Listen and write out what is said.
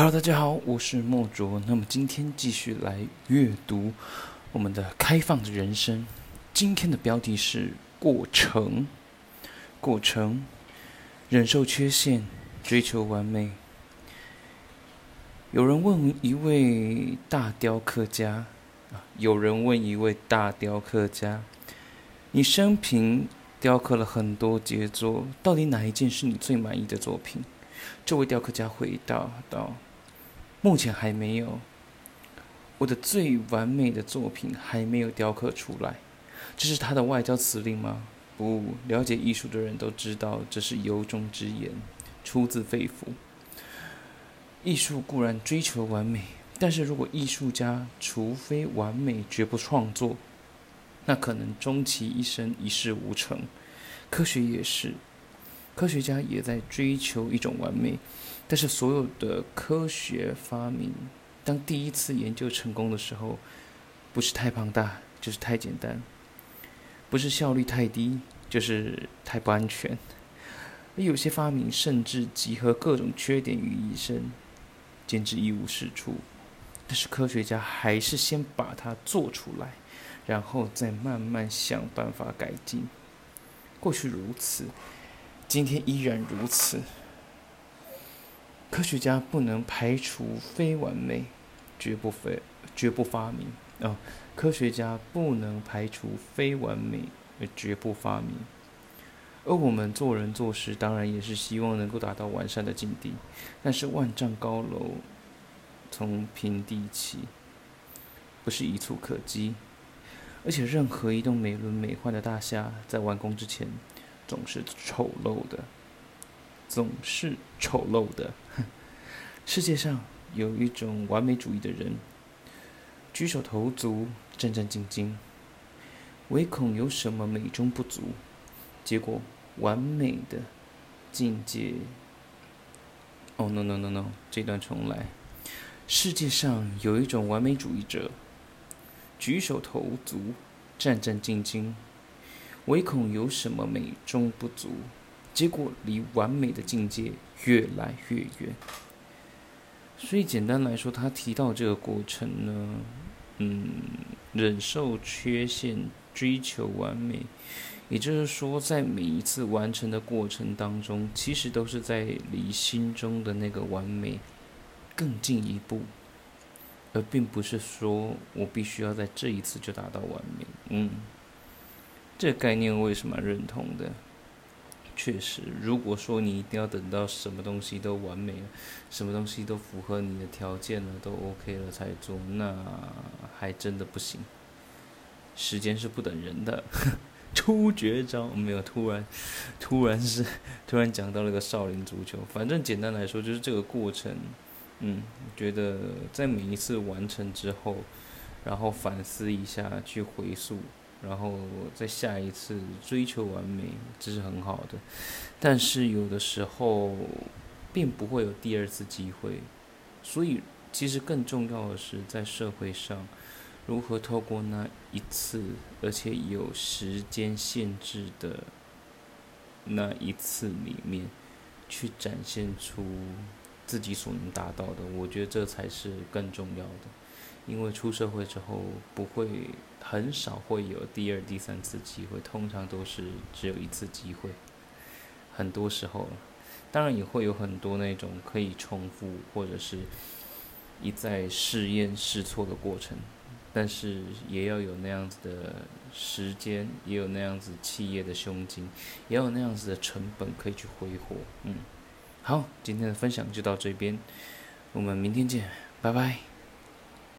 Hello，大家好，我是莫卓。那么今天继续来阅读我们的开放的人生。今天的标题是过程，过程，忍受缺陷，追求完美。有人问一位大雕刻家，啊，有人问一位大雕刻家，你生平雕刻了很多杰作，到底哪一件是你最满意的作品？这位雕刻家回答道：“目前还没有，我的最完美的作品还没有雕刻出来。这是他的外交辞令吗？不，了解艺术的人都知道，这是由衷之言，出自肺腑。艺术固然追求完美，但是如果艺术家除非完美，绝不创作，那可能终其一生一事无成。科学也是。”科学家也在追求一种完美，但是所有的科学发明，当第一次研究成功的时候，不是太庞大，就是太简单；不是效率太低，就是太不安全。而有些发明甚至集合各种缺点于一身，简直一无是处。但是科学家还是先把它做出来，然后再慢慢想办法改进。过去如此。今天依然如此。科学家不能排除非完美，绝不非绝不发明啊！科学家不能排除非完美，而绝不发明。而我们做人做事，当然也是希望能够达到完善的境地。但是万丈高楼从平地起，不是一蹴可及。而且任何一栋美轮美奂的大厦，在完工之前。总是丑陋的，总是丑陋的。世界上有一种完美主义的人，举手投足战战兢兢，唯恐有什么美中不足，结果完美的境界。哦，no no no no，这段重来。世界上有一种完美主义者，举手投足战战兢兢。唯恐有什么美中不足，结果离完美的境界越来越远。所以简单来说，他提到这个过程呢，嗯，忍受缺陷，追求完美，也就是说，在每一次完成的过程当中，其实都是在离心中的那个完美更进一步，而并不是说我必须要在这一次就达到完美，嗯。这概念为什么认同的？确实，如果说你一定要等到什么东西都完美了，什么东西都符合你的条件了，都 OK 了才做，那还真的不行。时间是不等人的，出绝招没有？突然，突然是突然讲到了个少林足球。反正简单来说，就是这个过程。嗯，觉得在每一次完成之后，然后反思一下，去回溯。然后在下一次追求完美，这是很好的，但是有的时候并不会有第二次机会，所以其实更重要的是在社会上如何透过那一次，而且有时间限制的那一次里面，去展现出自己所能达到的，我觉得这才是更重要的。因为出社会之后，不会很少会有第二、第三次机会，通常都是只有一次机会。很多时候，当然也会有很多那种可以重复或者是一再试验试错的过程，但是也要有那样子的时间，也有那样子企业的胸襟，也有那样子的成本可以去挥霍。嗯，好，今天的分享就到这边，我们明天见，拜拜。